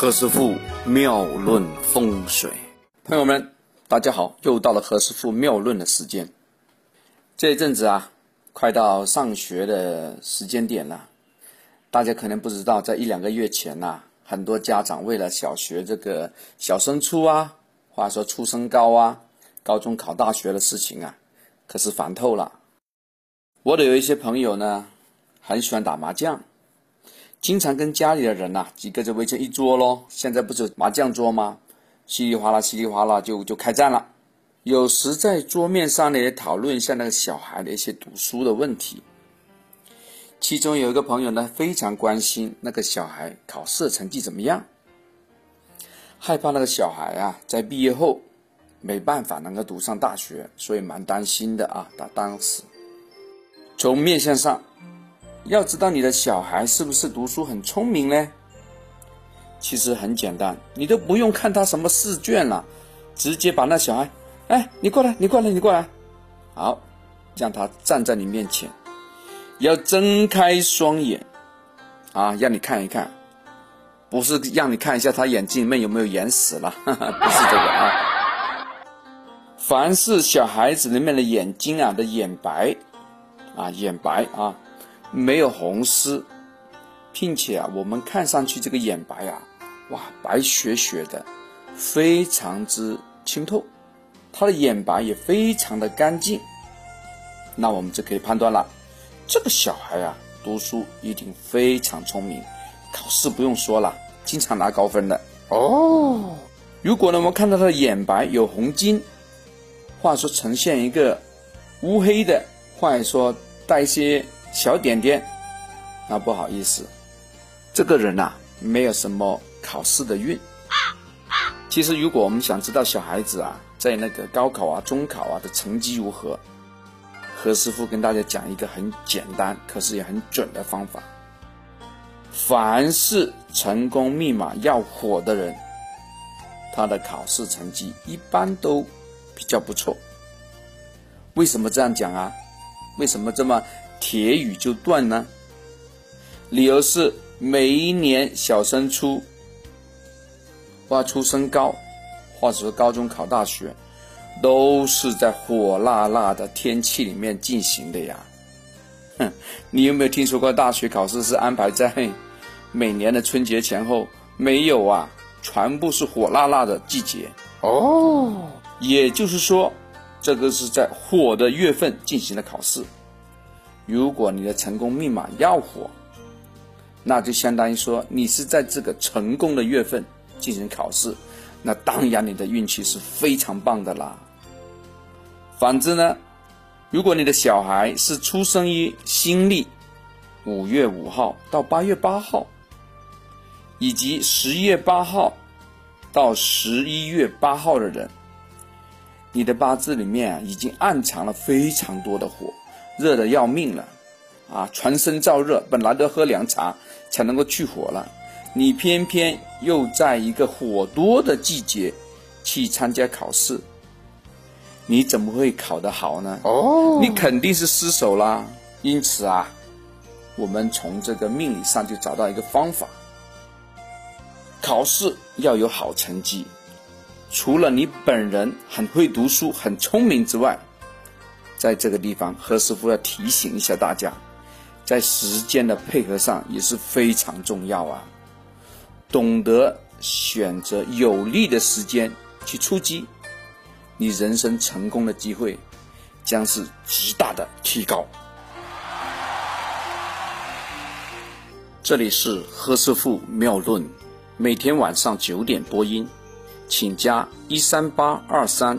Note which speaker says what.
Speaker 1: 何师傅妙论风水，朋友们，大家好，又到了何师傅妙论的时间。这一阵子啊，快到上学的时间点了，大家可能不知道，在一两个月前呐，很多家长为了小学这个小升初啊，或者说初升高啊，高中考大学的事情啊，可是烦透了。我的有一些朋友呢，很喜欢打麻将。经常跟家里的人呐几个就围成一桌喽。现在不是麻将桌吗？稀里哗啦，稀里哗啦就就开战了。有时在桌面上呢也讨论一下那个小孩的一些读书的问题。其中有一个朋友呢非常关心那个小孩考试成绩怎么样，害怕那个小孩啊在毕业后没办法能够读上大学，所以蛮担心的啊。他当时从面相上。要知道你的小孩是不是读书很聪明呢？其实很简单，你都不用看他什么试卷了，直接把那小孩，哎，你过来，你过来，你过来，好，让他站在你面前，要睁开双眼，啊，让你看一看，不是让你看一下他眼睛里面有没有眼屎了，不是这个啊。凡是小孩子里面的眼睛啊的眼白，啊眼白啊。没有红丝，并且啊，我们看上去这个眼白啊，哇，白雪雪的，非常之清透，他的眼白也非常的干净，那我们就可以判断了，这个小孩啊，读书一定非常聪明，考试不用说了，经常拿高分的哦。如果呢，我们看到他的眼白有红筋，或者说呈现一个乌黑的，或者说带一些。小点点，那不好意思，这个人呐，没有什么考试的运。其实，如果我们想知道小孩子啊，在那个高考啊、中考啊的成绩如何，何师傅跟大家讲一个很简单，可是也很准的方法。凡是成功密码要火的人，他的考试成绩一般都比较不错。为什么这样讲啊？为什么这么？铁雨就断呢？理由是每一年小升初，或初升高，或者说高中考大学，都是在火辣辣的天气里面进行的呀。哼，你有没有听说过大学考试是安排在 每年的春节前后？没有啊，全部是火辣辣的季节。哦，也就是说，这个是在火的月份进行的考试。如果你的成功密码要火，那就相当于说你是在这个成功的月份进行考试，那当然你的运气是非常棒的啦。反之呢，如果你的小孩是出生于新历五月五号到八月八号，以及十月八号到十一月八号的人，你的八字里面啊已经暗藏了非常多的火。热的要命了，啊，全身燥热，本来都喝凉茶才能够去火了，你偏偏又在一个火多的季节去参加考试，你怎么会考得好呢？哦，你肯定是失手啦。因此啊，我们从这个命理上就找到一个方法，考试要有好成绩，除了你本人很会读书、很聪明之外。在这个地方，何师傅要提醒一下大家，在时间的配合上也是非常重要啊。懂得选择有利的时间去出击，你人生成功的机会将是极大的提高。这里是何师傅妙论，每天晚上九点播音，请加一三八二三。